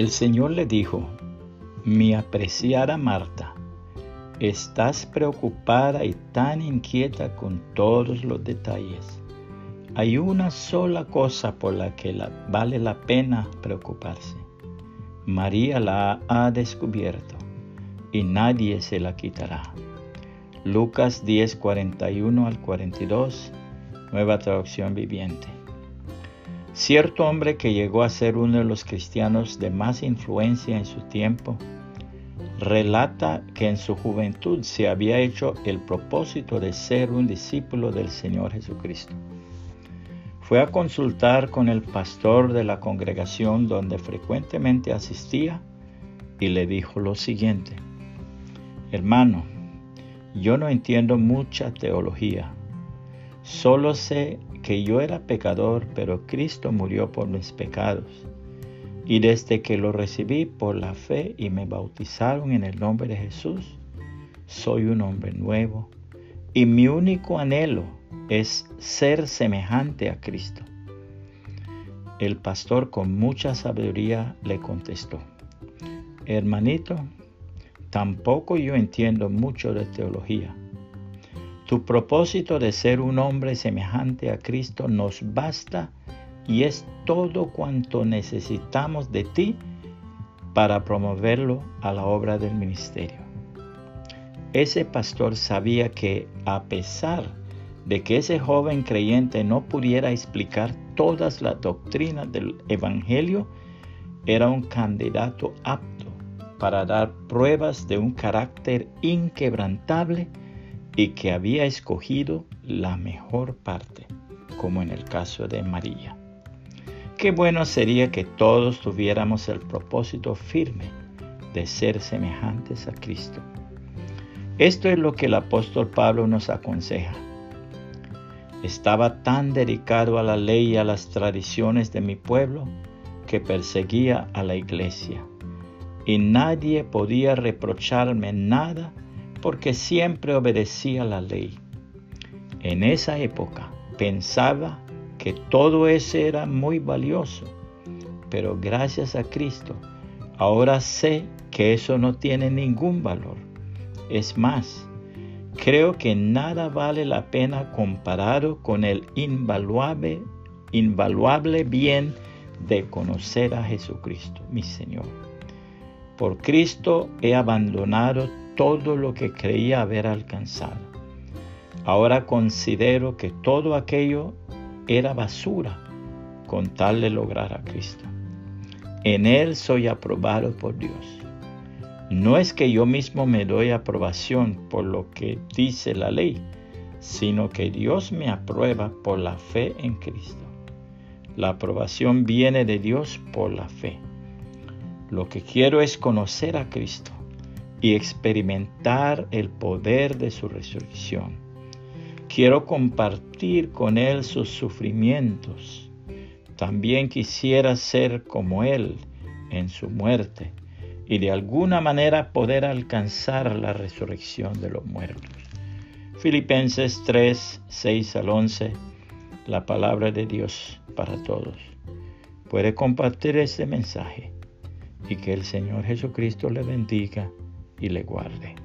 El Señor le dijo, mi apreciada Marta, estás preocupada y tan inquieta con todos los detalles. Hay una sola cosa por la que vale la pena preocuparse. María la ha descubierto y nadie se la quitará. Lucas 10, 41 al 42, nueva traducción viviente. Cierto hombre que llegó a ser uno de los cristianos de más influencia en su tiempo, relata que en su juventud se había hecho el propósito de ser un discípulo del Señor Jesucristo. Fue a consultar con el pastor de la congregación donde frecuentemente asistía y le dijo lo siguiente, hermano, yo no entiendo mucha teología, solo sé que yo era pecador, pero Cristo murió por mis pecados. Y desde que lo recibí por la fe y me bautizaron en el nombre de Jesús, soy un hombre nuevo. Y mi único anhelo es ser semejante a Cristo. El pastor con mucha sabiduría le contestó, hermanito, tampoco yo entiendo mucho de teología tu propósito de ser un hombre semejante a Cristo nos basta y es todo cuanto necesitamos de ti para promoverlo a la obra del ministerio. Ese pastor sabía que a pesar de que ese joven creyente no pudiera explicar todas las doctrinas del Evangelio, era un candidato apto para dar pruebas de un carácter inquebrantable y que había escogido la mejor parte, como en el caso de María. Qué bueno sería que todos tuviéramos el propósito firme de ser semejantes a Cristo. Esto es lo que el apóstol Pablo nos aconseja. Estaba tan dedicado a la ley y a las tradiciones de mi pueblo que perseguía a la iglesia, y nadie podía reprocharme nada porque siempre obedecía la ley. En esa época pensaba que todo eso era muy valioso, pero gracias a Cristo ahora sé que eso no tiene ningún valor. Es más, creo que nada vale la pena comparado con el invaluable, invaluable bien de conocer a Jesucristo, mi Señor. Por Cristo he abandonado todo lo que creía haber alcanzado. Ahora considero que todo aquello era basura con tal de lograr a Cristo. En Él soy aprobado por Dios. No es que yo mismo me doy aprobación por lo que dice la ley, sino que Dios me aprueba por la fe en Cristo. La aprobación viene de Dios por la fe. Lo que quiero es conocer a Cristo y experimentar el poder de su resurrección. Quiero compartir con Él sus sufrimientos. También quisiera ser como Él en su muerte y de alguna manera poder alcanzar la resurrección de los muertos. Filipenses 3, 6 al 11, la palabra de Dios para todos. Puede compartir este mensaje y que el Señor Jesucristo le bendiga y le guarde.